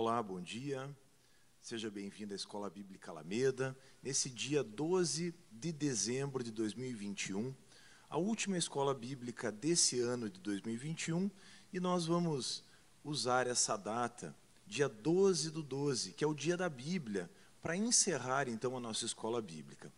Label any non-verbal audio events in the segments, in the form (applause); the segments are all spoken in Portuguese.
Olá, bom dia. Seja bem-vindo à Escola Bíblica Alameda. Nesse dia 12 de dezembro de 2021, a última escola bíblica desse ano de 2021, e nós vamos usar essa data, dia 12 do 12, que é o dia da Bíblia, para encerrar então a nossa escola bíblica.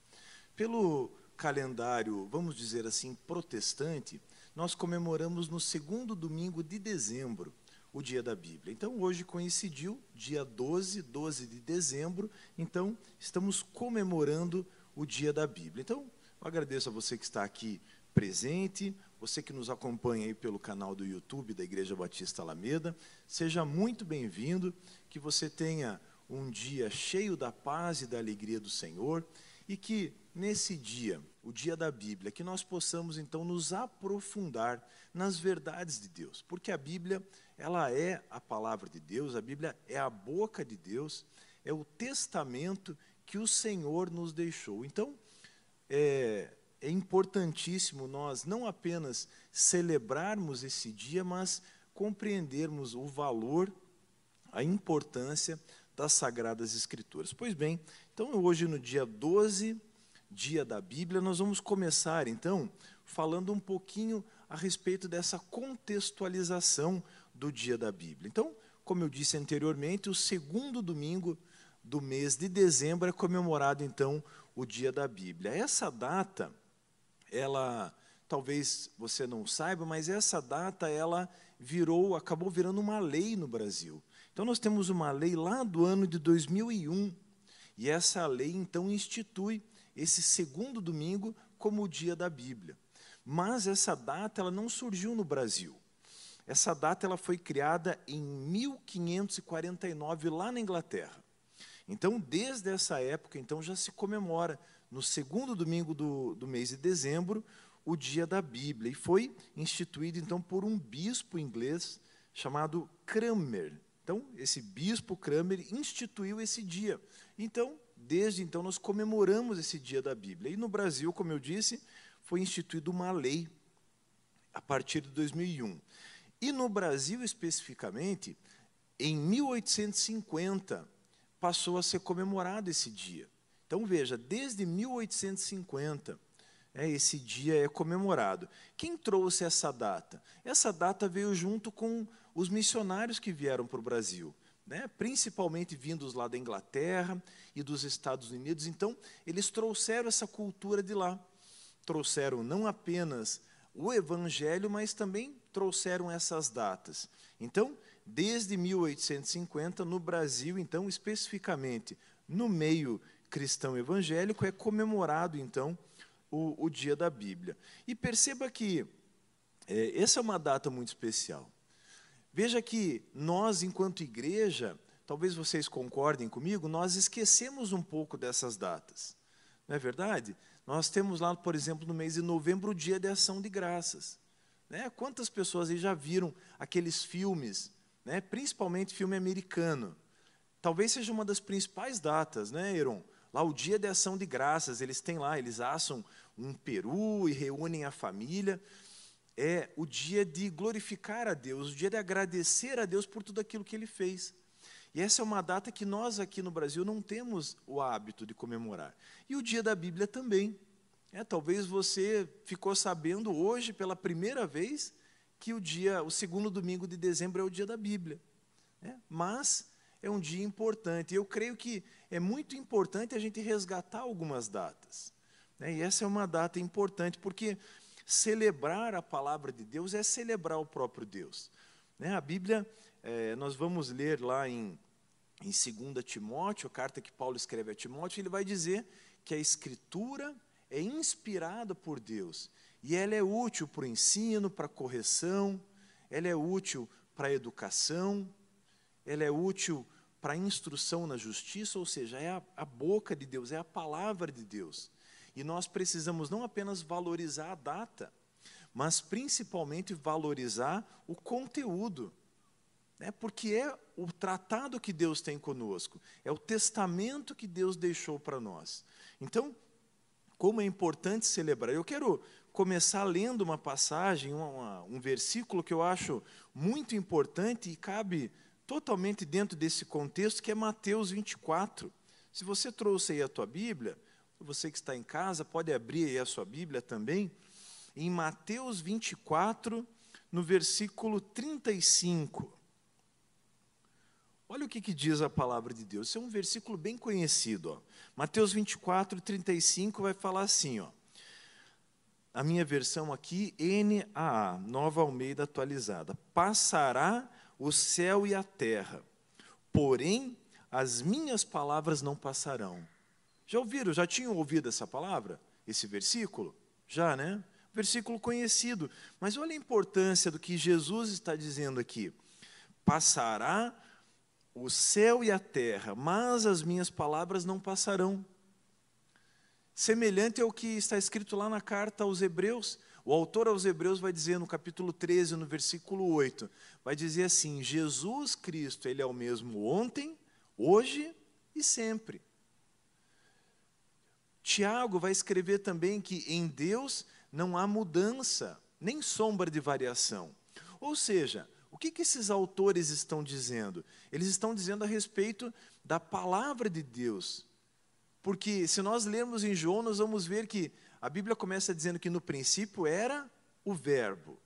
Pelo calendário, vamos dizer assim, protestante, nós comemoramos no segundo domingo de dezembro o dia da Bíblia. Então, hoje coincidiu, dia 12, 12 de dezembro, então estamos comemorando o dia da Bíblia. Então, eu agradeço a você que está aqui presente, você que nos acompanha aí pelo canal do YouTube da Igreja Batista Alameda, seja muito bem-vindo, que você tenha um dia cheio da paz e da alegria do Senhor e que nesse dia, o dia da Bíblia, que nós possamos então nos aprofundar nas verdades de Deus, porque a Bíblia ela é a palavra de Deus, a Bíblia é a boca de Deus, é o testamento que o Senhor nos deixou. Então, é, é importantíssimo nós não apenas celebrarmos esse dia, mas compreendermos o valor, a importância das Sagradas Escrituras. Pois bem, então hoje, no dia 12, dia da Bíblia, nós vamos começar então falando um pouquinho a respeito dessa contextualização do dia da Bíblia. Então, como eu disse anteriormente, o segundo domingo do mês de dezembro é comemorado então o dia da Bíblia. Essa data, ela talvez você não saiba, mas essa data ela virou, acabou virando uma lei no Brasil. Então nós temos uma lei lá do ano de 2001, e essa lei então institui esse segundo domingo como o dia da Bíblia. Mas essa data ela não surgiu no Brasil. Essa data ela foi criada em 1549 lá na Inglaterra. Então, desde essa época, então já se comemora no segundo domingo do, do mês de dezembro o dia da Bíblia e foi instituído então por um bispo inglês chamado Cranmer. Então, esse bispo Cranmer instituiu esse dia. Então, desde então nós comemoramos esse dia da Bíblia. E no Brasil, como eu disse, foi instituída uma lei a partir de 2001. E no Brasil, especificamente, em 1850, passou a ser comemorado esse dia. Então, veja, desde 1850, é, esse dia é comemorado. Quem trouxe essa data? Essa data veio junto com os missionários que vieram para o Brasil, né, principalmente vindos lá da Inglaterra e dos Estados Unidos. Então, eles trouxeram essa cultura de lá. Trouxeram não apenas o evangelho, mas também trouxeram essas datas. Então, desde 1850, no Brasil, então, especificamente no meio cristão evangélico, é comemorado, então, o, o dia da Bíblia. E perceba que é, essa é uma data muito especial. Veja que nós, enquanto igreja, talvez vocês concordem comigo, nós esquecemos um pouco dessas datas. Não é verdade? Nós temos lá, por exemplo, no mês de novembro, o dia de ação de graças. Né? Quantas pessoas aí já viram aqueles filmes, né? principalmente filme americano? Talvez seja uma das principais datas, né, Heron? Lá o dia de ação de graças, eles têm lá, eles assam um peru e reúnem a família. É o dia de glorificar a Deus, o dia de agradecer a Deus por tudo aquilo que ele fez. E essa é uma data que nós aqui no Brasil não temos o hábito de comemorar. E o dia da Bíblia também. É, talvez você ficou sabendo hoje pela primeira vez que o dia, o segundo domingo de dezembro é o dia da Bíblia. É, mas é um dia importante. Eu creio que é muito importante a gente resgatar algumas datas. Né? E essa é uma data importante porque celebrar a palavra de Deus é celebrar o próprio Deus. Né? A Bíblia é, nós vamos ler lá em, em 2 Timóteo, a carta que Paulo escreve a Timóteo, ele vai dizer que a Escritura é inspirada por Deus e ela é útil para o ensino, para a correção, ela é útil para a educação, ela é útil para a instrução na justiça, ou seja, é a, a boca de Deus, é a palavra de Deus. E nós precisamos não apenas valorizar a data, mas principalmente valorizar o conteúdo né? porque é o tratado que Deus tem conosco, é o testamento que Deus deixou para nós. Então, como é importante celebrar. Eu quero começar lendo uma passagem, uma, um versículo que eu acho muito importante e cabe totalmente dentro desse contexto que é Mateus 24. Se você trouxe aí a tua Bíblia, você que está em casa, pode abrir aí a sua Bíblia também, em Mateus 24, no versículo 35. Olha o que, que, diz a palavra de Deus. Esse é um versículo bem conhecido. Ó. Mateus 24, 35 vai falar assim: ó, a minha versão aqui, NAA, Nova Almeida atualizada. Passará o céu e a terra, porém as minhas palavras não passarão. Já ouviram? Já tinham ouvido essa palavra? Esse versículo? Já, né? Versículo conhecido. Mas olha a importância do que Jesus está dizendo aqui. Passará o céu e a terra, mas as minhas palavras não passarão semelhante ao que está escrito lá na carta aos Hebreus. O autor aos Hebreus vai dizer no capítulo 13, no versículo 8, vai dizer assim: Jesus Cristo, ele é o mesmo ontem, hoje e sempre. Tiago vai escrever também que em Deus não há mudança, nem sombra de variação. Ou seja, o que, que esses autores estão dizendo? Eles estão dizendo a respeito da palavra de Deus, porque se nós lermos em João, nós vamos ver que a Bíblia começa dizendo que no princípio era o Verbo.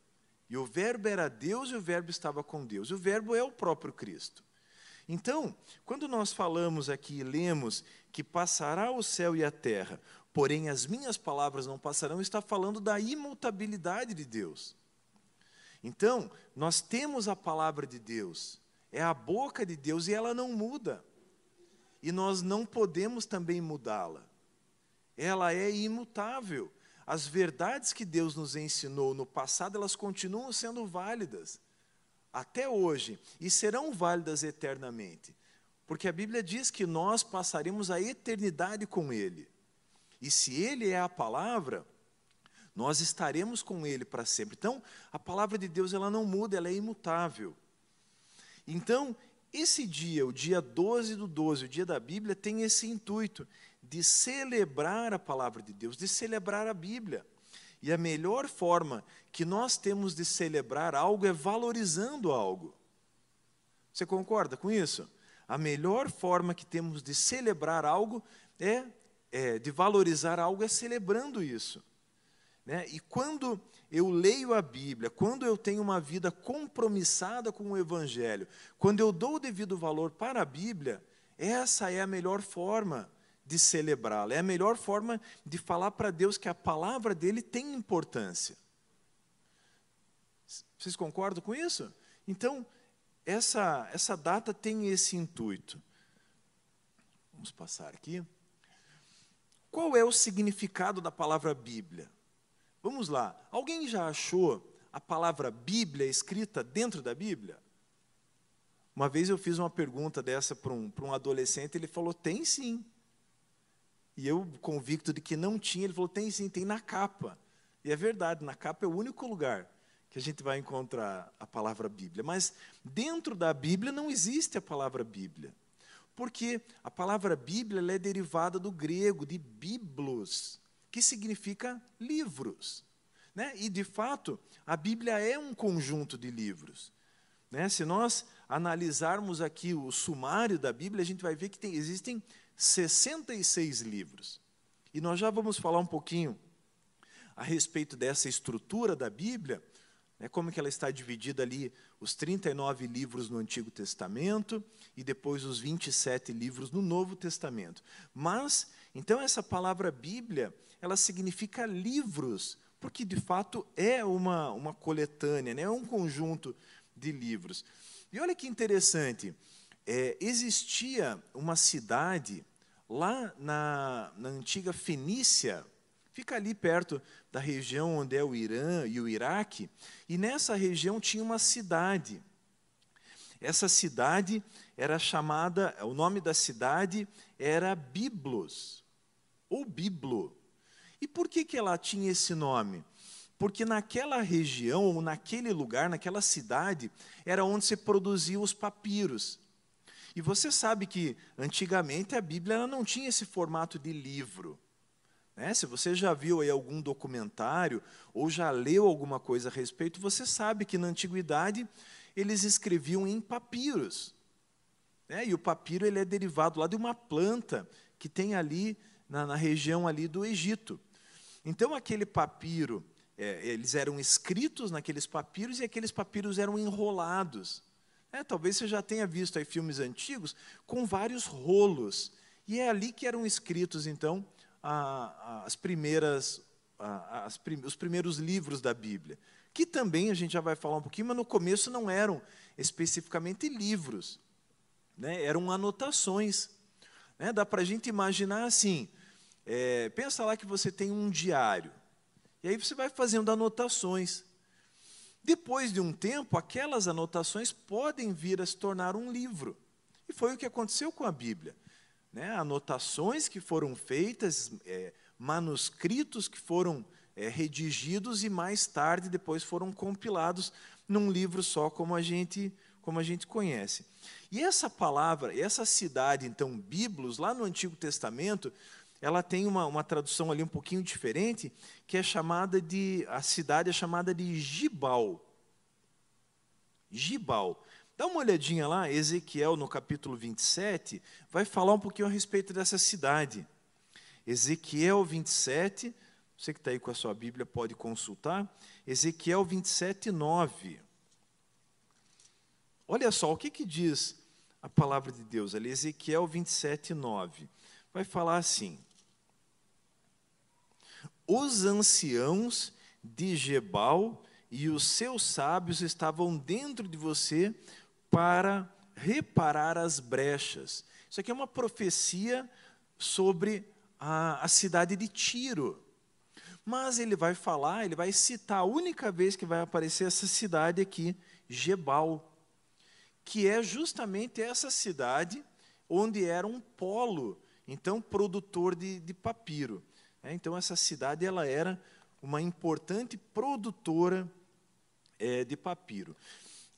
E o Verbo era Deus e o Verbo estava com Deus. O Verbo é o próprio Cristo. Então, quando nós falamos aqui e lemos que passará o céu e a terra, porém as minhas palavras não passarão, está falando da imutabilidade de Deus. Então, nós temos a palavra de Deus, é a boca de Deus e ela não muda e nós não podemos também mudá-la. Ela é imutável. As verdades que Deus nos ensinou no passado, elas continuam sendo válidas até hoje e serão válidas eternamente. Porque a Bíblia diz que nós passaremos a eternidade com Ele. E se Ele é a palavra, nós estaremos com Ele para sempre. Então, a palavra de Deus ela não muda, ela é imutável. Então, esse dia, o dia 12 do 12, o dia da Bíblia, tem esse intuito de celebrar a palavra de Deus, de celebrar a Bíblia. E a melhor forma que nós temos de celebrar algo é valorizando algo. Você concorda com isso? A melhor forma que temos de celebrar algo é, é de valorizar algo é celebrando isso. Né? E quando eu leio a Bíblia, quando eu tenho uma vida compromissada com o Evangelho, quando eu dou o devido valor para a Bíblia, essa é a melhor forma de celebrá-la, é a melhor forma de falar para Deus que a palavra dele tem importância. Vocês concordam com isso? Então, essa, essa data tem esse intuito. Vamos passar aqui. Qual é o significado da palavra Bíblia? Vamos lá. Alguém já achou a palavra Bíblia escrita dentro da Bíblia? Uma vez eu fiz uma pergunta dessa para um, um adolescente, ele falou: tem sim. E eu, convicto de que não tinha, ele falou: tem sim, tem na capa. E é verdade, na capa é o único lugar que a gente vai encontrar a palavra Bíblia. Mas dentro da Bíblia não existe a palavra Bíblia. Porque a palavra Bíblia é derivada do grego, de biblos, que significa livros. Né? E, de fato, a Bíblia é um conjunto de livros. Né? Se nós analisarmos aqui o sumário da Bíblia, a gente vai ver que tem, existem 66 livros. E nós já vamos falar um pouquinho a respeito dessa estrutura da Bíblia, né, como que ela está dividida ali, os 39 livros no Antigo Testamento e depois os 27 livros no Novo Testamento. Mas, então, essa palavra Bíblia, ela significa livros, porque de fato é uma, uma coletânea, né? é um conjunto de livros. E olha que interessante, é, existia uma cidade lá na, na antiga Fenícia, fica ali perto da região onde é o Irã e o Iraque, e nessa região tinha uma cidade. Essa cidade era chamada, o nome da cidade era Biblos, ou Biblo. E por que, que ela tinha esse nome? Porque naquela região, ou naquele lugar, naquela cidade, era onde se produziam os papiros. E você sabe que antigamente a Bíblia não tinha esse formato de livro. Né? Se você já viu aí algum documentário ou já leu alguma coisa a respeito, você sabe que na antiguidade eles escreviam em papiros. Né? E o papiro ele é derivado lá de uma planta que tem ali na, na região ali do Egito. Então aquele papiro, é, eles eram escritos naqueles papiros e aqueles papiros eram enrolados. É, talvez você já tenha visto aí filmes antigos com vários rolos. E é ali que eram escritos, então, a, a, as primeiras, a, as prim, os primeiros livros da Bíblia. Que também a gente já vai falar um pouquinho, mas no começo não eram especificamente livros, né? eram anotações. Né? Dá para a gente imaginar assim: é, pensa lá que você tem um diário, e aí você vai fazendo anotações. Depois de um tempo, aquelas anotações podem vir a se tornar um livro. E foi o que aconteceu com a Bíblia. Né? Anotações que foram feitas, é, manuscritos que foram é, redigidos e mais tarde depois foram compilados num livro só, como a gente como a gente conhece. E essa palavra, essa cidade, então, Biblos, lá no Antigo Testamento, ela tem uma, uma tradução ali um pouquinho diferente, que é chamada de, a cidade é chamada de Gibal. Gibal. Dá uma olhadinha lá, Ezequiel, no capítulo 27, vai falar um pouquinho a respeito dessa cidade. Ezequiel 27, você que está aí com a sua Bíblia pode consultar. Ezequiel 27, 9. Olha só, o que, que diz a palavra de Deus ali? Ezequiel 27, 9. Vai falar assim: os anciãos de Gebal e os seus sábios estavam dentro de você para reparar as brechas. Isso aqui é uma profecia sobre a, a cidade de Tiro. Mas ele vai falar, ele vai citar a única vez que vai aparecer essa cidade aqui, Gebal, que é justamente essa cidade onde era um polo, então produtor de, de papiro. É, então essa cidade ela era uma importante produtora é, de papiro.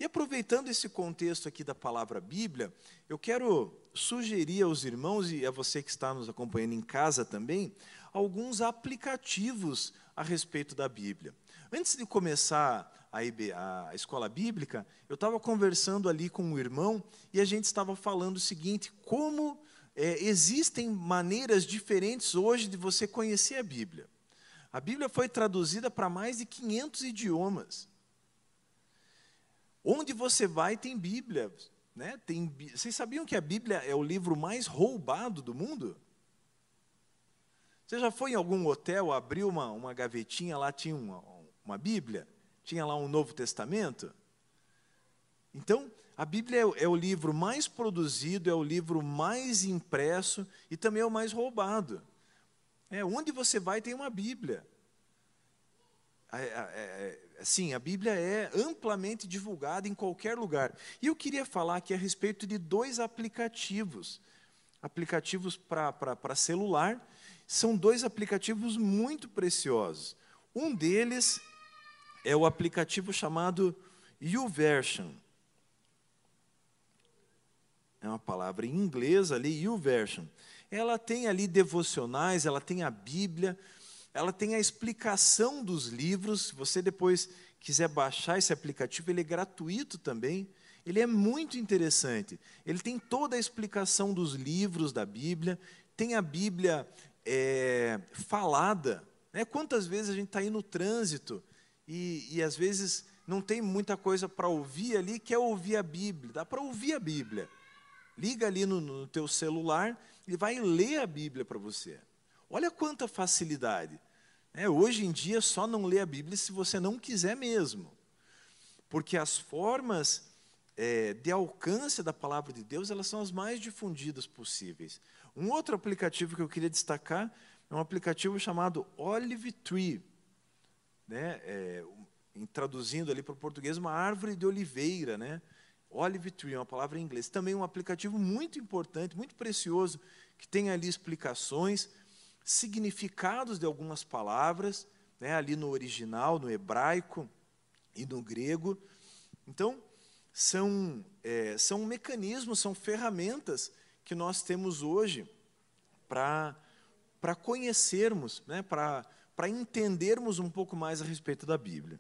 E aproveitando esse contexto aqui da palavra Bíblia, eu quero sugerir aos irmãos e a você que está nos acompanhando em casa também, alguns aplicativos a respeito da Bíblia. Antes de começar a, a escola bíblica, eu estava conversando ali com um irmão e a gente estava falando o seguinte: como é, existem maneiras diferentes hoje de você conhecer a Bíblia. A Bíblia foi traduzida para mais de 500 idiomas. Onde você vai tem Bíblia. Né? Tem, vocês sabiam que a Bíblia é o livro mais roubado do mundo? Você já foi em algum hotel, abriu uma, uma gavetinha, lá tinha uma, uma Bíblia? Tinha lá um Novo Testamento? Então, a Bíblia é, é o livro mais produzido, é o livro mais impresso e também é o mais roubado. É, onde você vai tem uma Bíblia. É, é, é, sim, a Bíblia é amplamente divulgada em qualquer lugar. E eu queria falar aqui a respeito de dois aplicativos. Aplicativos para celular. São dois aplicativos muito preciosos. Um deles é o aplicativo chamado YouVersion é uma palavra em inglês ali, YouVersion. Ela tem ali devocionais, ela tem a Bíblia, ela tem a explicação dos livros. Se você depois quiser baixar esse aplicativo, ele é gratuito também. Ele é muito interessante. Ele tem toda a explicação dos livros da Bíblia, tem a Bíblia é, falada. Né? Quantas vezes a gente está aí no trânsito e, e às vezes não tem muita coisa para ouvir ali, quer ouvir a Bíblia. Dá para ouvir a Bíblia. Liga ali no, no teu celular, ele vai ler a Bíblia para você. Olha quanta facilidade. É, hoje em dia, só não lê a Bíblia se você não quiser mesmo. Porque as formas é, de alcance da palavra de Deus, elas são as mais difundidas possíveis. Um outro aplicativo que eu queria destacar é um aplicativo chamado Olive Tree. Né? É, traduzindo ali para o português, uma árvore de oliveira, né? Olive Tree, uma palavra em inglês. Também um aplicativo muito importante, muito precioso, que tem ali explicações, significados de algumas palavras, né, ali no original, no hebraico e no grego. Então, são, é, são mecanismos, são ferramentas que nós temos hoje para conhecermos, né, para entendermos um pouco mais a respeito da Bíblia.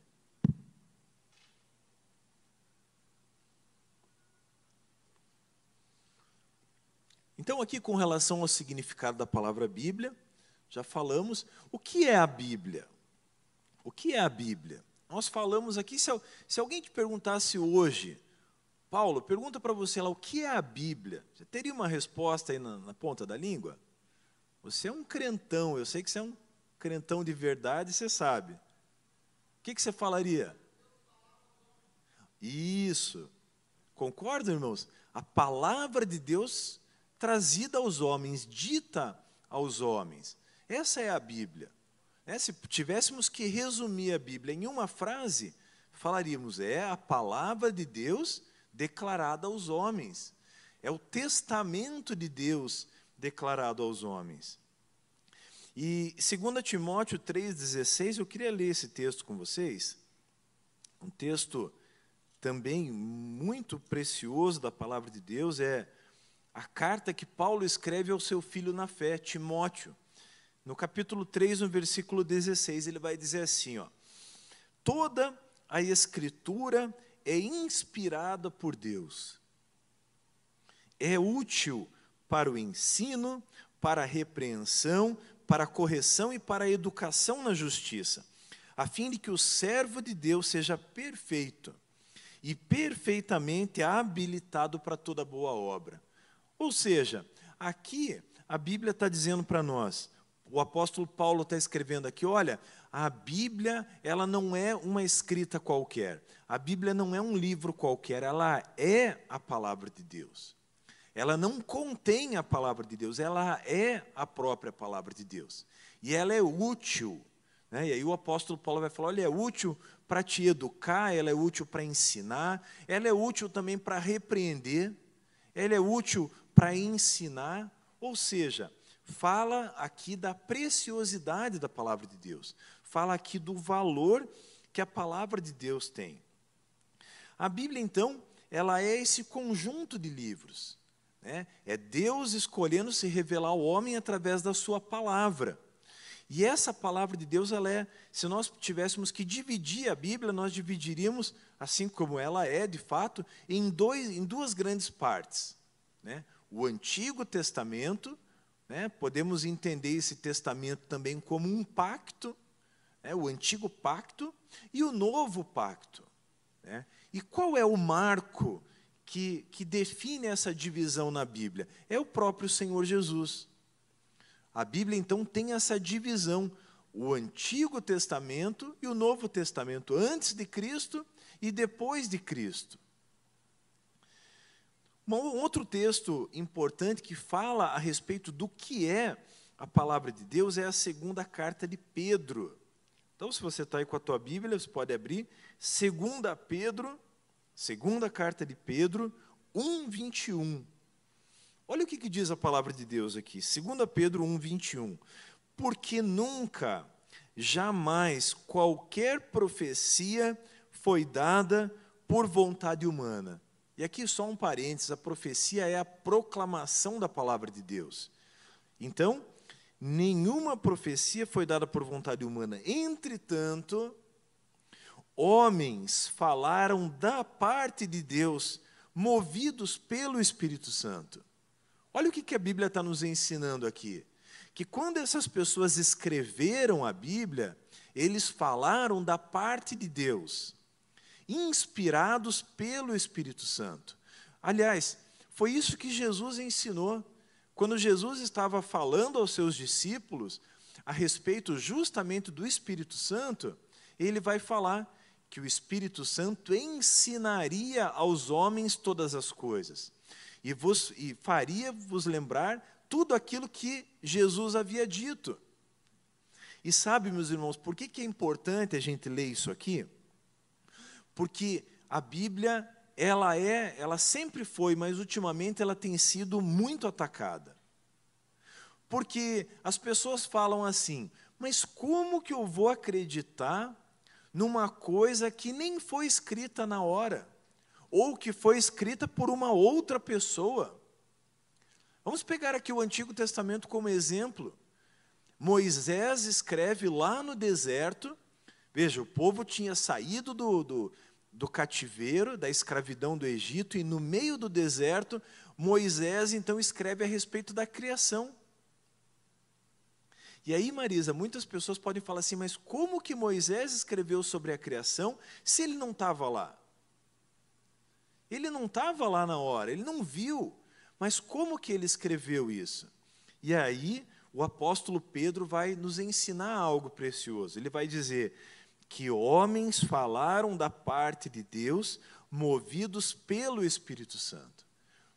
Então, aqui com relação ao significado da palavra Bíblia, já falamos. O que é a Bíblia? O que é a Bíblia? Nós falamos aqui, se, se alguém te perguntasse hoje, Paulo, pergunta para você lá, o que é a Bíblia? Você teria uma resposta aí na, na ponta da língua? Você é um crentão, eu sei que você é um crentão de verdade, você sabe. O que, que você falaria? Isso. Concordam, irmãos? A palavra de Deus trazida aos homens, dita aos homens. Essa é a Bíblia. É, se tivéssemos que resumir a Bíblia em uma frase, falaríamos: é a palavra de Deus declarada aos homens. É o testamento de Deus declarado aos homens. E 2 Timóteo 3,16, eu queria ler esse texto com vocês. Um texto também muito precioso da palavra de Deus, é a carta que Paulo escreve ao seu filho na fé, Timóteo. No capítulo 3, no versículo 16, ele vai dizer assim: ó, toda a escritura é inspirada por Deus, é útil para o ensino, para a repreensão, para a correção e para a educação na justiça, a fim de que o servo de Deus seja perfeito e perfeitamente habilitado para toda boa obra. Ou seja, aqui a Bíblia está dizendo para nós, o apóstolo Paulo está escrevendo aqui, olha, a Bíblia ela não é uma escrita qualquer, a Bíblia não é um livro qualquer, ela é a palavra de Deus. Ela não contém a palavra de Deus, ela é a própria palavra de Deus. E ela é útil. Né? E aí o apóstolo Paulo vai falar: olha, é útil para te educar, ela é útil para ensinar, ela é útil também para repreender, ela é útil para ensinar. Ou seja, fala aqui da preciosidade da palavra de Deus, fala aqui do valor que a palavra de Deus tem. A Bíblia, então, ela é esse conjunto de livros. Né? É Deus escolhendo se revelar ao homem através da sua palavra. E essa palavra de Deus, ela é, se nós tivéssemos que dividir a Bíblia, nós dividiríamos, assim como ela é de fato, em, dois, em duas grandes partes. Né? O Antigo Testamento né? Podemos entender esse testamento também como um pacto, né? o antigo pacto e o novo pacto. Né? E qual é o marco que, que define essa divisão na Bíblia? É o próprio Senhor Jesus. A Bíblia, então, tem essa divisão: o Antigo Testamento e o Novo Testamento, antes de Cristo e depois de Cristo. Um outro texto importante que fala a respeito do que é a palavra de Deus é a segunda carta de Pedro. Então, se você está aí com a tua Bíblia, você pode abrir. Segunda Pedro, segunda carta de Pedro, 1, 21. Olha o que, que diz a palavra de Deus aqui. Segunda Pedro 1, 21. Porque nunca, jamais, qualquer profecia foi dada por vontade humana e aqui só um parênteses: a profecia é a proclamação da palavra de Deus. Então, nenhuma profecia foi dada por vontade humana. Entretanto, homens falaram da parte de Deus, movidos pelo Espírito Santo. Olha o que a Bíblia está nos ensinando aqui. Que quando essas pessoas escreveram a Bíblia, eles falaram da parte de Deus inspirados pelo Espírito Santo. Aliás, foi isso que Jesus ensinou. Quando Jesus estava falando aos seus discípulos a respeito justamente do Espírito Santo, ele vai falar que o Espírito Santo ensinaria aos homens todas as coisas e, vos, e faria vos lembrar tudo aquilo que Jesus havia dito. E sabe, meus irmãos, por que, que é importante a gente ler isso aqui? Porque a Bíblia, ela é, ela sempre foi, mas ultimamente ela tem sido muito atacada. Porque as pessoas falam assim: "Mas como que eu vou acreditar numa coisa que nem foi escrita na hora, ou que foi escrita por uma outra pessoa?" Vamos pegar aqui o Antigo Testamento como exemplo. Moisés escreve lá no deserto, veja, o povo tinha saído do, do, do cativeiro, da escravidão do Egito, e no meio do deserto, Moisés então escreve a respeito da criação. E aí, Marisa, muitas pessoas podem falar assim, mas como que Moisés escreveu sobre a criação se ele não estava lá? Ele não estava lá na hora, ele não viu. Mas como que ele escreveu isso? E aí, o apóstolo Pedro vai nos ensinar algo precioso. Ele vai dizer que homens falaram da parte de Deus, movidos pelo Espírito Santo.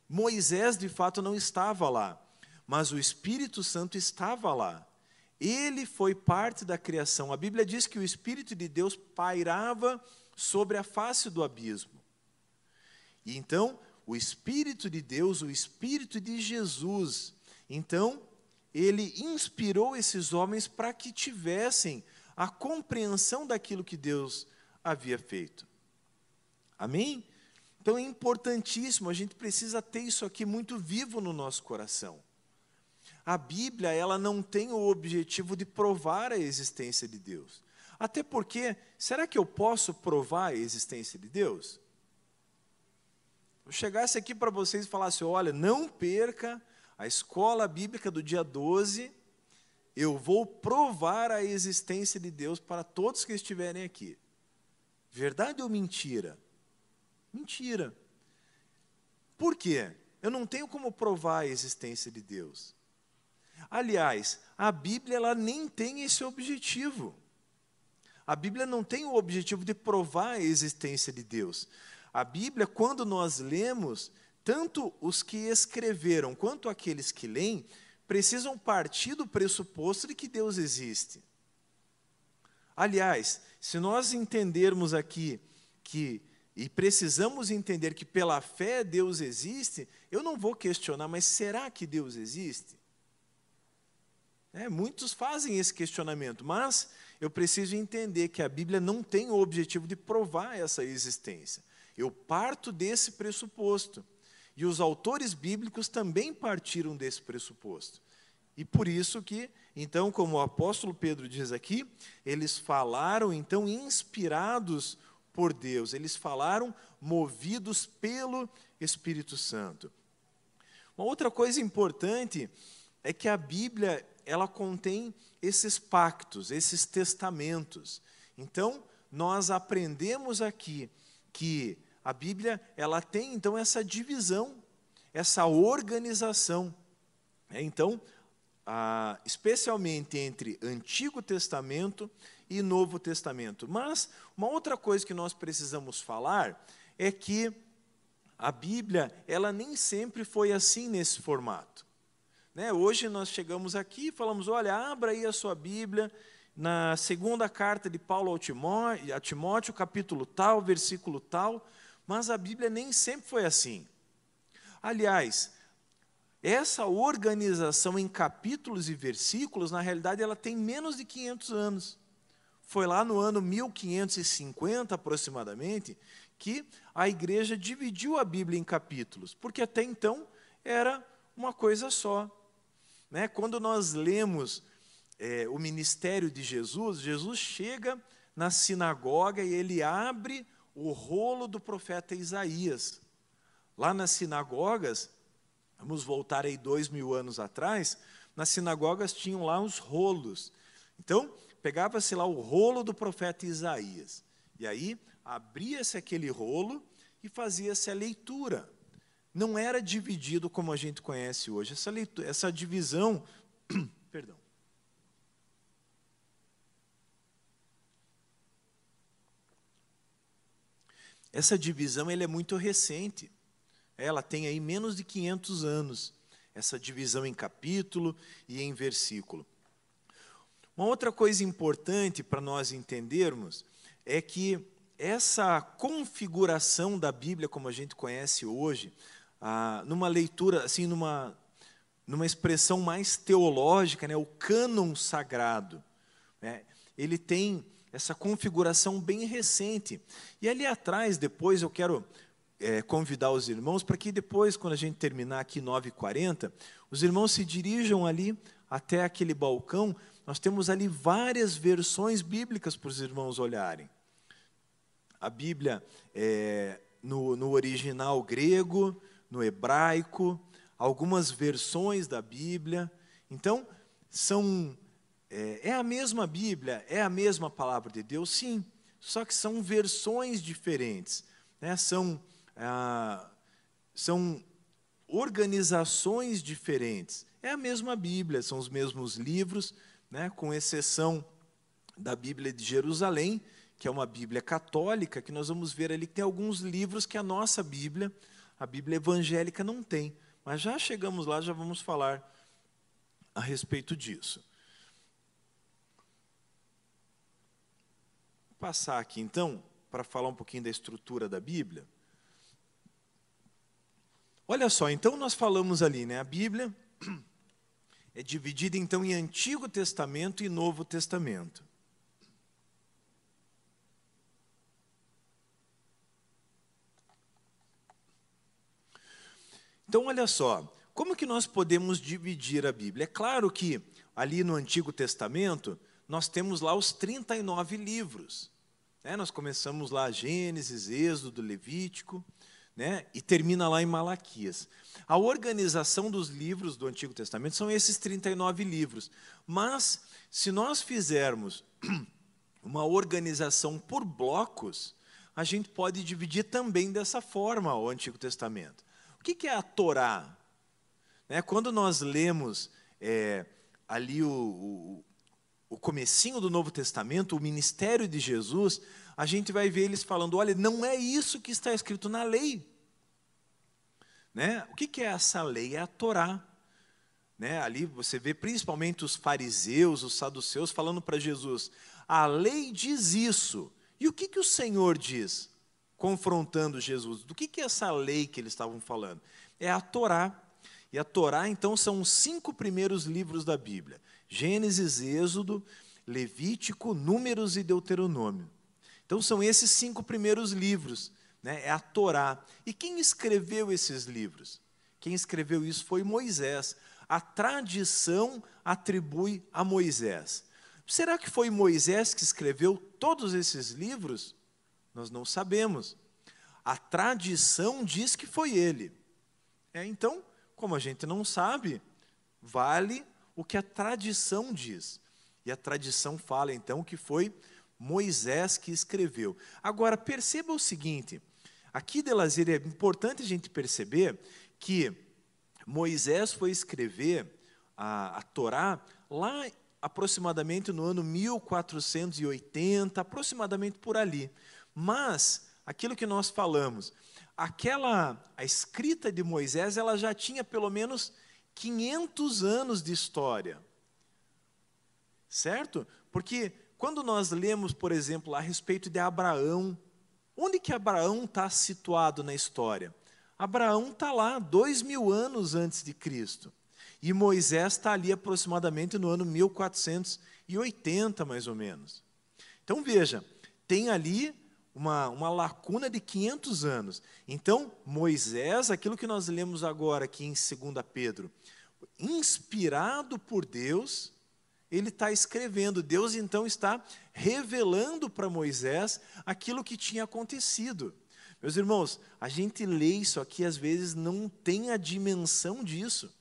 Moisés, de fato, não estava lá, mas o Espírito Santo estava lá. Ele foi parte da criação. A Bíblia diz que o Espírito de Deus pairava sobre a face do abismo. E então, o Espírito de Deus, o Espírito de Jesus, então, ele inspirou esses homens para que tivessem a compreensão daquilo que Deus havia feito. Amém? Então é importantíssimo, a gente precisa ter isso aqui muito vivo no nosso coração. A Bíblia, ela não tem o objetivo de provar a existência de Deus. Até porque, será que eu posso provar a existência de Deus? Eu chegasse aqui para vocês e falasse: olha, não perca a escola bíblica do dia 12, eu vou provar a existência de Deus para todos que estiverem aqui. Verdade ou mentira? Mentira. Por quê? Eu não tenho como provar a existência de Deus. Aliás, a Bíblia ela nem tem esse objetivo. A Bíblia não tem o objetivo de provar a existência de Deus. A Bíblia, quando nós lemos, tanto os que escreveram quanto aqueles que leem, precisam partir do pressuposto de que Deus existe. Aliás, se nós entendermos aqui que e precisamos entender que pela fé Deus existe, eu não vou questionar, mas será que Deus existe? É, muitos fazem esse questionamento, mas eu preciso entender que a Bíblia não tem o objetivo de provar essa existência. Eu parto desse pressuposto. E os autores bíblicos também partiram desse pressuposto. E por isso que, então, como o apóstolo Pedro diz aqui, eles falaram, então, inspirados por Deus, eles falaram movidos pelo Espírito Santo. Uma outra coisa importante é que a Bíblia, ela contém esses pactos, esses testamentos. Então, nós aprendemos aqui que a Bíblia, ela tem então essa divisão, essa organização. É, então, a, especialmente entre Antigo Testamento e Novo Testamento. Mas uma outra coisa que nós precisamos falar é que a Bíblia, ela nem sempre foi assim nesse formato. Né? Hoje nós chegamos aqui e falamos: olha, abra aí a sua Bíblia na segunda carta de Paulo ao Timóteo, a Timóteo, capítulo tal, versículo tal. Mas a Bíblia nem sempre foi assim. Aliás, essa organização em capítulos e versículos, na realidade, ela tem menos de 500 anos. Foi lá no ano 1550 aproximadamente que a igreja dividiu a Bíblia em capítulos, porque até então era uma coisa só. Né? Quando nós lemos é, o ministério de Jesus, Jesus chega na sinagoga e ele abre o rolo do profeta Isaías. Lá nas sinagogas, vamos voltar aí dois mil anos atrás, nas sinagogas tinham lá os rolos. Então, pegava-se lá o rolo do profeta Isaías. E aí, abria-se aquele rolo e fazia-se a leitura. Não era dividido como a gente conhece hoje. Essa, leitura, essa divisão, Essa divisão ele é muito recente. Ela tem aí menos de 500 anos, essa divisão em capítulo e em versículo. Uma outra coisa importante para nós entendermos é que essa configuração da Bíblia como a gente conhece hoje, ah, numa leitura, assim, numa, numa expressão mais teológica, né, o cânon sagrado, né, ele tem essa configuração bem recente. E ali atrás, depois, eu quero é, convidar os irmãos para que depois, quando a gente terminar aqui 9h40, os irmãos se dirijam ali até aquele balcão. Nós temos ali várias versões bíblicas para os irmãos olharem. a Bíblia é, no, no original grego, no hebraico, algumas versões da Bíblia. Então, são é, é, a mesma Bíblia, é a mesma palavra de Deus, sim, só que são versões diferentes, né? são, ah, são organizações diferentes. É a mesma Bíblia, são os mesmos livros, né? com exceção da Bíblia de Jerusalém, que é uma Bíblia católica, que nós vamos ver ali que tem alguns livros que a nossa Bíblia, a Bíblia evangélica, não tem. Mas já chegamos lá, já vamos falar a respeito disso. Passar aqui então para falar um pouquinho da estrutura da Bíblia. Olha só, então nós falamos ali, né? A Bíblia (clears throat) é dividida então em Antigo Testamento e Novo Testamento. Então, olha só, como que nós podemos dividir a Bíblia? É claro que ali no Antigo Testamento, nós temos lá os 39 livros. Né? Nós começamos lá Gênesis, Êxodo, Levítico, né? e termina lá em Malaquias. A organização dos livros do Antigo Testamento são esses 39 livros. Mas, se nós fizermos (clears throat) uma organização por blocos, a gente pode dividir também dessa forma o Antigo Testamento. O que é a Torá? Né, quando nós lemos é, ali o, o, comecinho do Novo Testamento, o ministério de Jesus, a gente vai ver eles falando, olha, não é isso que está escrito na lei. Né? O que é essa lei? É a Torá. Né? Ali você vê principalmente os fariseus, os saduceus falando para Jesus, a lei diz isso. E o que, que o Senhor diz? confrontando Jesus. Do que, que é essa lei que eles estavam falando? É a Torá. E a Torá, então, são os cinco primeiros livros da Bíblia: Gênesis, Êxodo, Levítico, Números e Deuteronômio. Então, são esses cinco primeiros livros, né? é a Torá. E quem escreveu esses livros? Quem escreveu isso foi Moisés. A tradição atribui a Moisés. Será que foi Moisés que escreveu todos esses livros? Nós não sabemos. A tradição diz que foi ele. É, então, como a gente não sabe, vale o que a tradição diz. E a tradição fala então que foi Moisés que escreveu. Agora, perceba o seguinte: aqui de Lazer é importante a gente perceber que Moisés foi escrever a, a Torá lá aproximadamente no ano 1480, aproximadamente por ali. Mas, aquilo que nós falamos, aquela a escrita de Moisés, ela já tinha pelo menos 500 anos de história. Certo? Porque quando nós lemos, por exemplo, a respeito de Abraão, onde que Abraão está situado na história? Abraão está lá dois mil anos antes de Cristo. E Moisés está ali aproximadamente no ano 1480, mais ou menos. Então veja, tem ali uma, uma lacuna de 500 anos. Então, Moisés, aquilo que nós lemos agora aqui em 2 Pedro, inspirado por Deus, ele está escrevendo. Deus então está revelando para Moisés aquilo que tinha acontecido. Meus irmãos, a gente lê isso aqui, às vezes não tem a dimensão disso.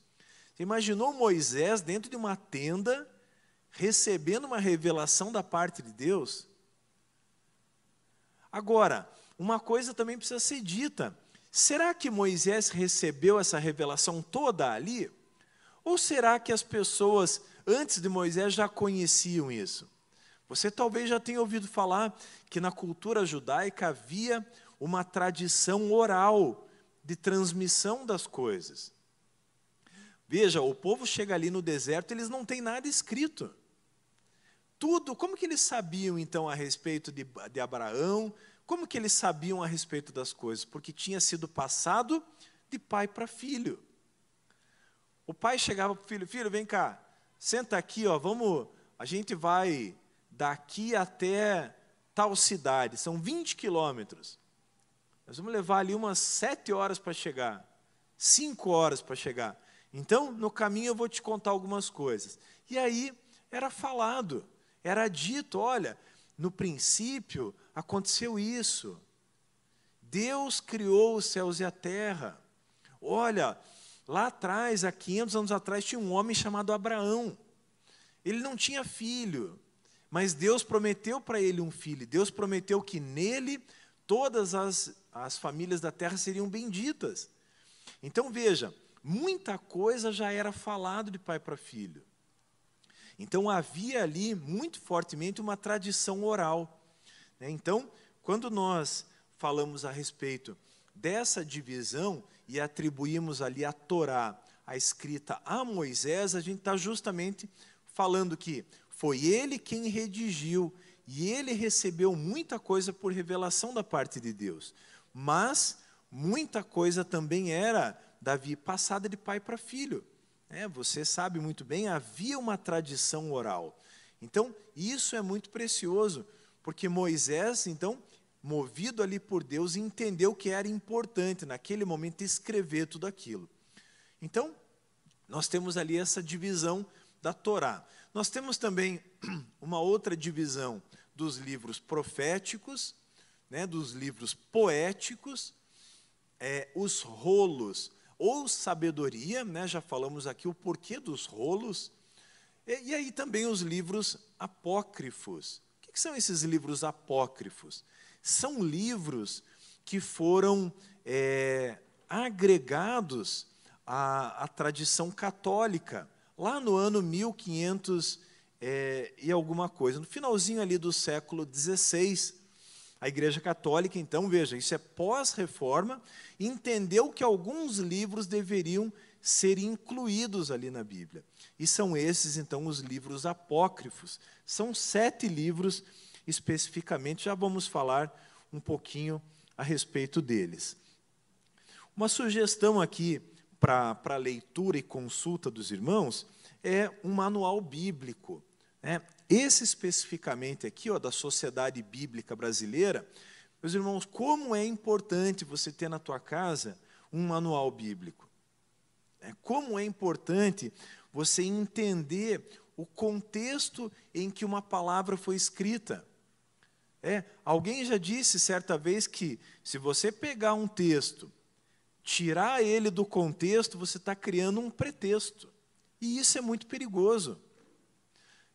Você imaginou Moisés dentro de uma tenda, recebendo uma revelação da parte de Deus? Agora, uma coisa também precisa ser dita: será que Moisés recebeu essa revelação toda ali? Ou será que as pessoas antes de Moisés já conheciam isso? Você talvez já tenha ouvido falar que na cultura judaica havia uma tradição oral de transmissão das coisas. Veja, o povo chega ali no deserto, eles não têm nada escrito tudo, como que eles sabiam então a respeito de, de Abraão? Como que eles sabiam a respeito das coisas? Porque tinha sido passado de pai para filho. O pai chegava para o filho, filho, vem cá, senta aqui, ó, vamos, a gente vai daqui até tal cidade, são 20 quilômetros. Nós vamos levar ali umas sete horas para chegar, cinco horas para chegar. Então, no caminho eu vou te contar algumas coisas. E aí era falado era dito: olha, no princípio aconteceu isso. Deus criou os céus e a terra. Olha, lá atrás, há 500 anos atrás, tinha um homem chamado Abraão. Ele não tinha filho, mas Deus prometeu para ele um filho. Deus prometeu que nele todas as, as famílias da terra seriam benditas. Então veja, muita coisa já era falado de pai para filho. Então havia ali muito fortemente uma tradição oral. Né? Então, quando nós falamos a respeito dessa divisão e atribuímos ali a Torá, a escrita a Moisés, a gente está justamente falando que foi ele quem redigiu e ele recebeu muita coisa por revelação da parte de Deus. Mas muita coisa também era, Davi, passada de pai para filho. É, você sabe muito bem, havia uma tradição oral. Então, isso é muito precioso, porque Moisés, então, movido ali por Deus, entendeu que era importante, naquele momento, escrever tudo aquilo. Então, nós temos ali essa divisão da Torá. Nós temos também (clears throat) uma outra divisão dos livros proféticos, né, dos livros poéticos, é, os rolos ou sabedoria, né? já falamos aqui o porquê dos rolos, e, e aí também os livros apócrifos. O que, que são esses livros apócrifos? São livros que foram é, agregados à, à, tradição católica, lá no ano 1500 é, e alguma coisa, no finalzinho ali do século XVI, a Igreja Católica, então, veja, isso é pós-reforma, entendeu que alguns livros deveriam ser incluídos ali na Bíblia. E são esses, então, os livros apócrifos. São sete livros especificamente, já vamos falar um pouquinho a respeito deles. Uma sugestão aqui para leitura e consulta dos irmãos é um manual bíblico. Né? Esse especificamente aqui, ó, da Sociedade Bíblica Brasileira, meus irmãos, como é importante você ter na tua casa um manual bíblico. É, como é importante você entender o contexto em que uma palavra foi escrita. É, alguém já disse certa vez que se você pegar um texto, tirar ele do contexto, você está criando um pretexto. E isso é muito perigoso.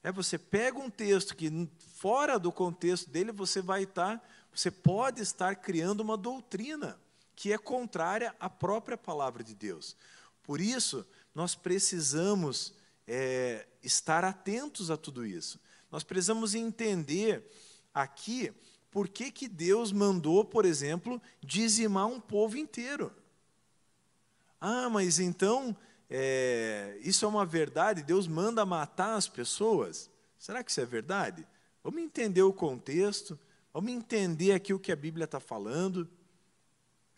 É, você pega um texto que fora do contexto dele você vai estar, você pode estar criando uma doutrina que é contrária à própria palavra de Deus. Por isso, nós precisamos é, estar atentos a tudo isso. Nós precisamos entender aqui por que, que Deus mandou, por exemplo, dizimar um povo inteiro. Ah, mas então é, isso é uma verdade? Deus manda matar as pessoas? Será que isso é verdade? Vamos entender o contexto, vamos entender aqui o que a Bíblia está falando.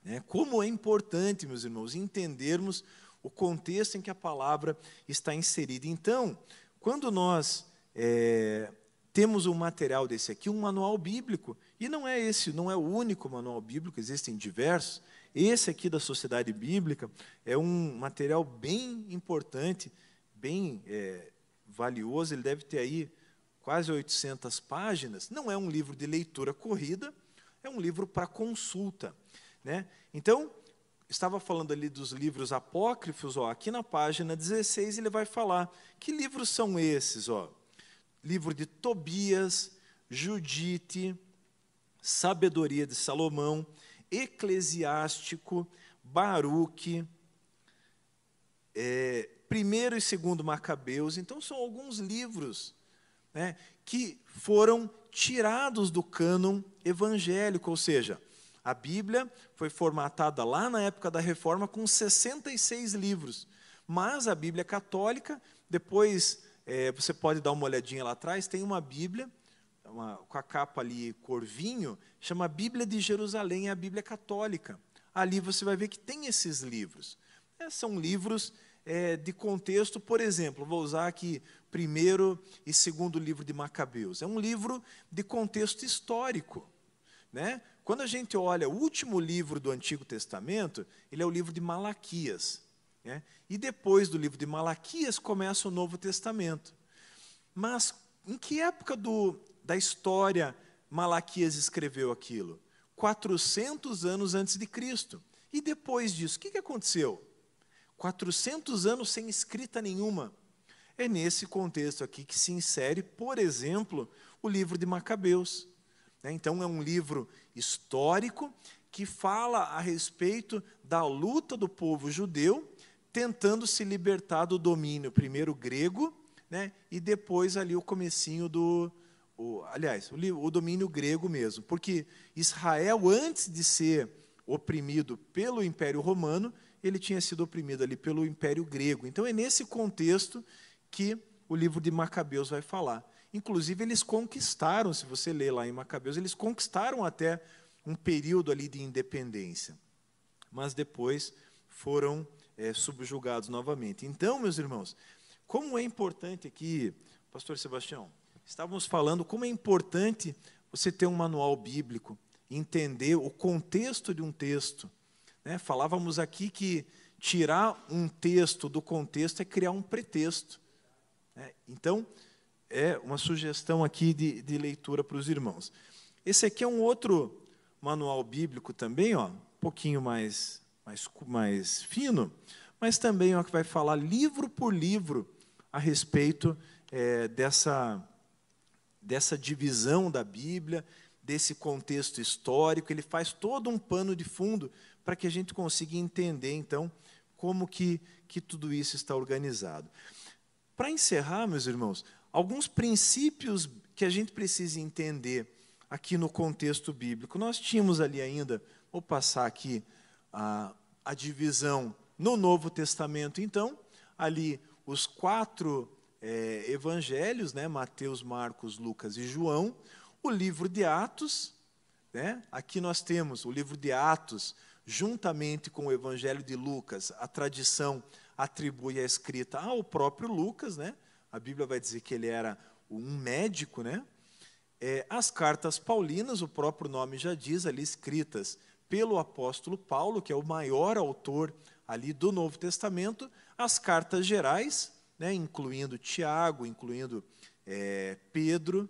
Né? Como é importante, meus irmãos, entendermos o contexto em que a palavra está inserida. Então, quando nós é, temos um material desse aqui, um manual bíblico, e não é esse, não é o único manual bíblico, existem diversos. Esse aqui da Sociedade Bíblica é um material bem importante, bem é, valioso, ele deve ter aí quase 800 páginas. Não é um livro de leitura corrida, é um livro para consulta. Né? Então, estava falando ali dos livros apócrifos, ó, aqui na página 16 ele vai falar que livros são esses, ó? Livro de Tobias, Judite, Sabedoria de Salomão, Eclesiástico, Baruque, é, primeiro e segundo Macabeus. Então, são alguns livros né, que foram tirados do cânon evangélico, ou seja, a Bíblia foi formatada lá na época da Reforma com 66 livros, mas a Bíblia católica, depois é, você pode dar uma olhadinha lá atrás, tem uma Bíblia uma, com a capa ali corvinho, chama Bíblia de Jerusalém, é a Bíblia católica. Ali você vai ver que tem esses livros. É, são livros é, de contexto, por exemplo, vou usar aqui primeiro e segundo livro de Macabeus. É um livro de contexto histórico. Né? Quando a gente olha o último livro do Antigo Testamento, ele é o livro de Malaquias. Né? E depois do livro de Malaquias começa o Novo Testamento. Mas em que época do, da história Malaquias escreveu aquilo? 400 anos antes de Cristo. E depois disso, o que aconteceu? 400 anos sem escrita nenhuma. É nesse contexto aqui que se insere, por exemplo, o livro de Macabeus. Né? Então, é um livro histórico que fala a respeito da luta do povo judeu tentando se libertar do domínio, primeiro grego, né, e depois ali o comecinho do, o, aliás, o, o domínio grego mesmo, porque Israel, antes de ser oprimido pelo Império Romano, ele tinha sido oprimido ali pelo Império Grego. Então é nesse contexto que o livro de Macabeus vai falar. Inclusive eles conquistaram, se você ler lá em Macabeus, eles conquistaram até um período ali de independência, mas depois foram é, subjugados novamente. Então, meus irmãos, como é importante aqui, Pastor Sebastião, estávamos falando como é importante você ter um manual bíblico, entender o contexto de um texto. Né? Falávamos aqui que tirar um texto do contexto é criar um pretexto. Né? Então, é uma sugestão aqui de, de leitura para os irmãos. Esse aqui é um outro manual bíblico também, ó, um pouquinho mais, mais, mais fino, mas também ó, que vai falar livro por livro a respeito é, dessa dessa divisão da Bíblia, desse contexto histórico, ele faz todo um pano de fundo para que a gente consiga entender, então, como que, que tudo isso está organizado. Para encerrar, meus irmãos, alguns princípios que a gente precisa entender aqui no contexto bíblico. Nós tínhamos ali ainda, vou passar aqui a, a divisão no Novo Testamento, então, ali os quatro é, evangelhos, né, Mateus, Marcos, Lucas e João, o livro de Atos, né, aqui nós temos o livro de Atos, juntamente com o evangelho de Lucas, a tradição atribui a escrita ao próprio Lucas, né, a Bíblia vai dizer que ele era um médico, né, é, as cartas paulinas, o próprio nome já diz, ali escritas pelo apóstolo Paulo, que é o maior autor ali do Novo Testamento, as cartas gerais, né, incluindo Tiago, incluindo é, Pedro,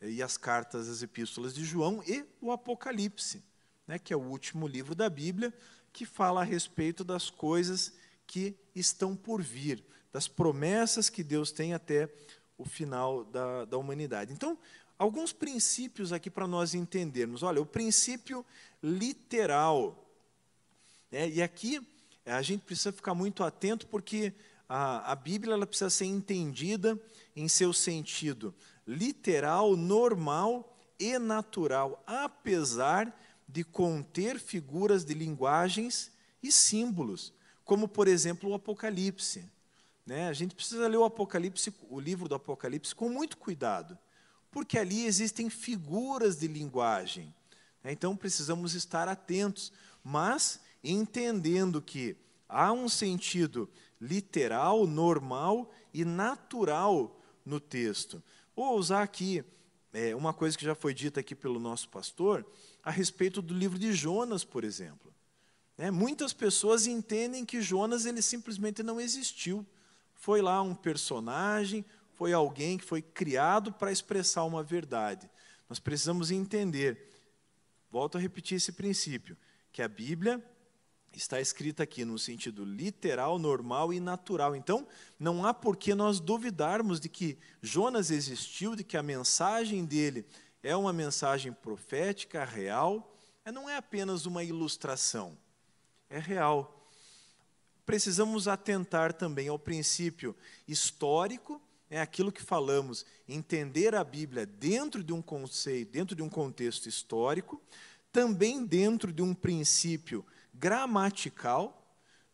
e as cartas, as epístolas de João, e o Apocalipse, né, que é o último livro da Bíblia, que fala a respeito das coisas que estão por vir, das promessas que Deus tem até o final da, da humanidade. Então, alguns princípios aqui para nós entendermos. Olha, o princípio literal. Né, e aqui a gente precisa ficar muito atento, porque a, a Bíblia ela precisa ser entendida em seu sentido literal, normal e natural, apesar de conter figuras de linguagens e símbolos, como por exemplo o Apocalipse. Né? A gente precisa ler o Apocalipse, o livro do Apocalipse, com muito cuidado, porque ali existem figuras de linguagem. Né? Então precisamos estar atentos, mas entendendo que há um sentido literal, normal e natural no texto. Vou usar aqui é, uma coisa que já foi dita aqui pelo nosso pastor a respeito do livro de Jonas, por exemplo. É, muitas pessoas entendem que Jonas ele simplesmente não existiu. Foi lá um personagem, foi alguém que foi criado para expressar uma verdade. Nós precisamos entender, volto a repetir esse princípio, que a Bíblia está escrita aqui no sentido literal, normal e natural. Então, não há por que nós duvidarmos de que Jonas existiu, de que a mensagem dele é uma mensagem profética, real, é, não é apenas uma ilustração, é real. Precisamos atentar também ao princípio histórico, é aquilo que falamos, entender a Bíblia dentro de um conceito, dentro de um contexto histórico, também dentro de um princípio gramatical.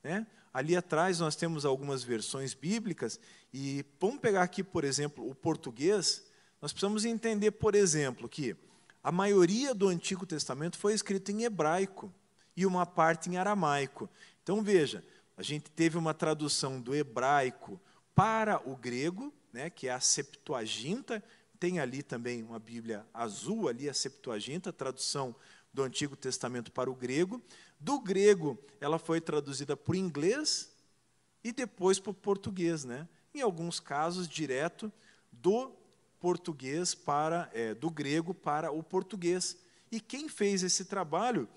Né? Ali atrás nós temos algumas versões bíblicas, e vamos pegar aqui, por exemplo, o português. Nós precisamos entender, por exemplo, que a maioria do Antigo Testamento foi escrito em hebraico e uma parte em aramaico. Então veja, a gente teve uma tradução do hebraico para o grego, né, que é a Septuaginta, tem ali também uma Bíblia azul ali a Septuaginta, tradução do Antigo Testamento para o grego. Do grego, ela foi traduzida para o inglês e depois para o português, né? Em alguns casos, direto do português para é, do grego para o português. E quem fez esse trabalho,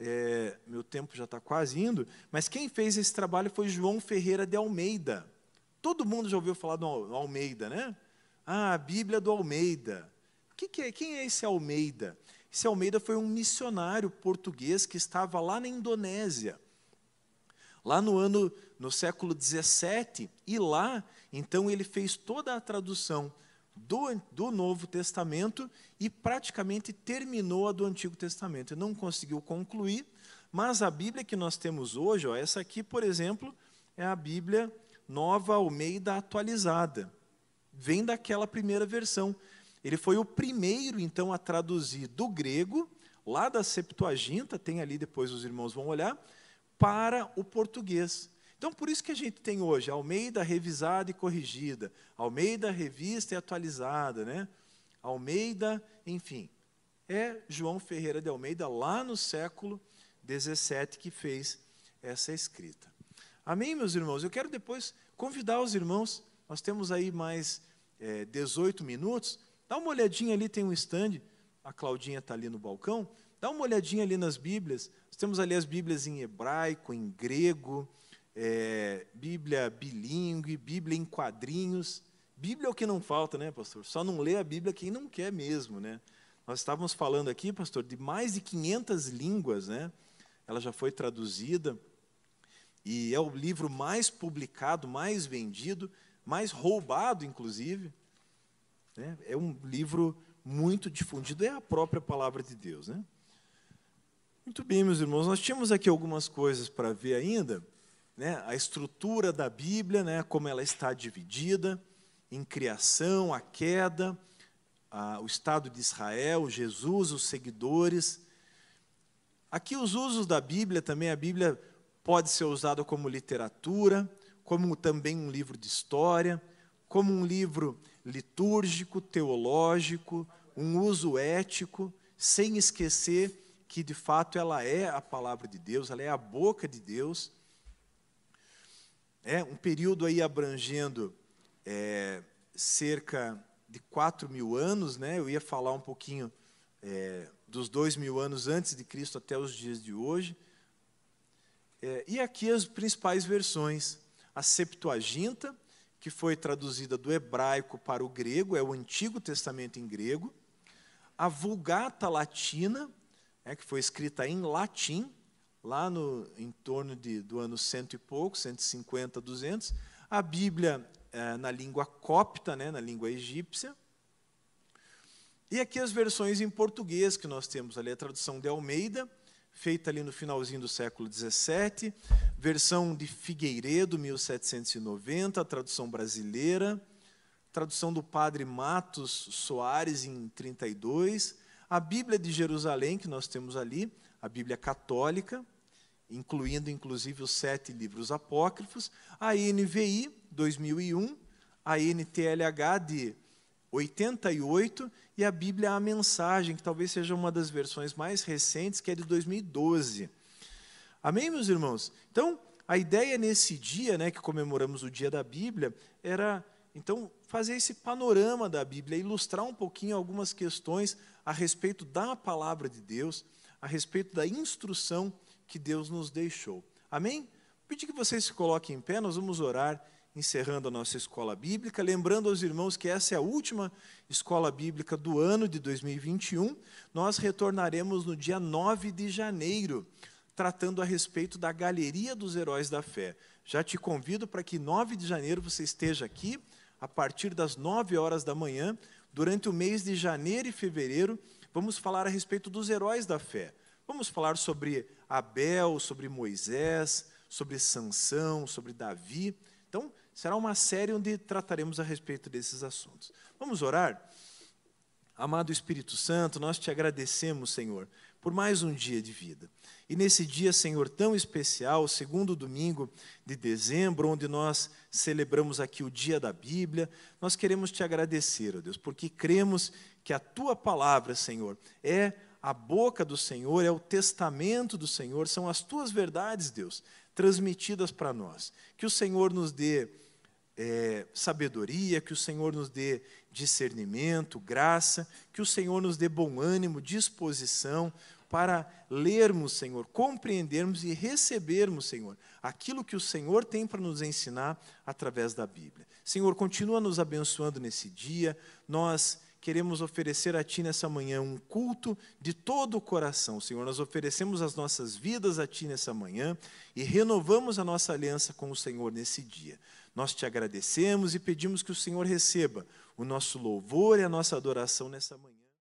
é, meu tempo já está quase indo, mas quem fez esse trabalho foi João Ferreira de Almeida. Todo mundo já ouviu falar do Almeida, né? Ah, a Bíblia do Almeida. Que que é? Quem é esse Almeida? Esse Almeida foi um missionário português que estava lá na Indonésia, lá no ano, no século 17, e lá, então, ele fez toda a tradução do, do Novo Testamento e praticamente terminou a do Antigo Testamento. Ele não conseguiu concluir, mas a Bíblia que nós temos hoje, ó, essa aqui, por exemplo, é a Bíblia Nova Almeida atualizada. Vem daquela primeira versão. Ele foi o primeiro, então, a traduzir do grego, lá da Septuaginta, tem ali, depois os irmãos vão olhar, para o português. Então, por isso que a gente tem hoje Almeida revisada e corrigida, Almeida revista e atualizada, né? Almeida, enfim. É João Ferreira de Almeida, lá no século 17, que fez essa escrita. Amém, meus irmãos? Eu quero depois convidar os irmãos, nós temos aí mais é, 18 minutos, dá uma olhadinha ali, tem um stand, a Claudinha está ali no balcão, dá uma olhadinha ali nas Bíblias, nós temos ali as Bíblias em hebraico, em grego, é, Bíblia bilíngue, Bíblia em quadrinhos. Bíblia é o que não falta, né, pastor? Só não lê a Bíblia quem não quer mesmo, né? Nós estávamos falando aqui, pastor, de mais de 500 línguas, né? Ela já foi traduzida e é o livro mais publicado, mais vendido, mais roubado, inclusive. Né? É um livro muito difundido, é a própria palavra de Deus, né? Muito bem, meus irmãos, nós tínhamos aqui algumas coisas para ver ainda né, a estrutura da Bíblia, né, como ela está dividida em criação, a queda, a, o Estado de Israel, Jesus, os seguidores. Aqui os usos da Bíblia também, a Bíblia pode ser usada como literatura, como também um livro de história, como um livro litúrgico, teológico, um uso ético, sem esquecer que de fato ela é a palavra de Deus, ela é a boca de Deus é um período aí abrangendo é, cerca de 4 mil anos, né? eu ia falar um pouquinho é, dos dois mil anos antes de Cristo até os dias de hoje. É, e aqui as principais versões. A Septuaginta, que foi traduzida do hebraico para o grego, é o Antigo Testamento em grego. A Vulgata Latina, é, que foi escrita em latim, lá no, em torno de, do ano cento e pouco, 150, 200, a Bíblia é, na língua copta, né, na língua egípcia, e aqui as versões em português que nós temos ali, a tradução de Almeida, feita ali no finalzinho do século XVII, versão de Figueiredo, 1790, a tradução brasileira, tradução do padre Matos Soares, em 32, a Bíblia de Jerusalém, que nós temos ali, a Bíblia católica, incluindo inclusive os sete livros apócrifos, a NVI 2001, a NTLH de 88 e a Bíblia a Mensagem, que talvez seja uma das versões mais recentes, que é de 2012. Amém, meus irmãos? Então, a ideia nesse dia, né, que comemoramos o dia da Bíblia, era então fazer esse panorama da Bíblia, ilustrar um pouquinho algumas questões a respeito da palavra de Deus, a respeito da instrução que Deus nos deixou. Amém? Pedir que vocês se coloquem em pé, nós vamos orar, encerrando a nossa escola bíblica, lembrando aos irmãos que essa é a última escola bíblica do ano de 2021. Nós retornaremos no dia 9 de janeiro, tratando a respeito da Galeria dos Heróis da Fé. Já te convido para que 9 de janeiro você esteja aqui, a partir das 9 horas da manhã, durante o mês de janeiro e fevereiro, vamos falar a respeito dos heróis da fé. Vamos falar sobre Abel, sobre Moisés, sobre Sansão, sobre Davi. Então, será uma série onde trataremos a respeito desses assuntos. Vamos orar? Amado Espírito Santo, nós te agradecemos, Senhor, por mais um dia de vida. E nesse dia, Senhor, tão especial, segundo domingo de dezembro, onde nós celebramos aqui o dia da Bíblia, nós queremos te agradecer, ó Deus, porque cremos que a tua palavra, Senhor, é a boca do Senhor, é o testamento do Senhor, são as tuas verdades, Deus, transmitidas para nós. Que o Senhor nos dê é, sabedoria, que o Senhor nos dê discernimento, graça, que o Senhor nos dê bom ânimo, disposição para lermos, Senhor, compreendermos e recebermos, Senhor, aquilo que o Senhor tem para nos ensinar através da Bíblia. Senhor, continua nos abençoando nesse dia. Nós queremos oferecer a Ti nessa manhã um culto de todo o coração. Senhor, nós oferecemos as nossas vidas a Ti nessa manhã e renovamos a nossa aliança com o Senhor nesse dia. Nós te agradecemos e pedimos que o Senhor receba o nosso louvor e a nossa adoração nessa manhã.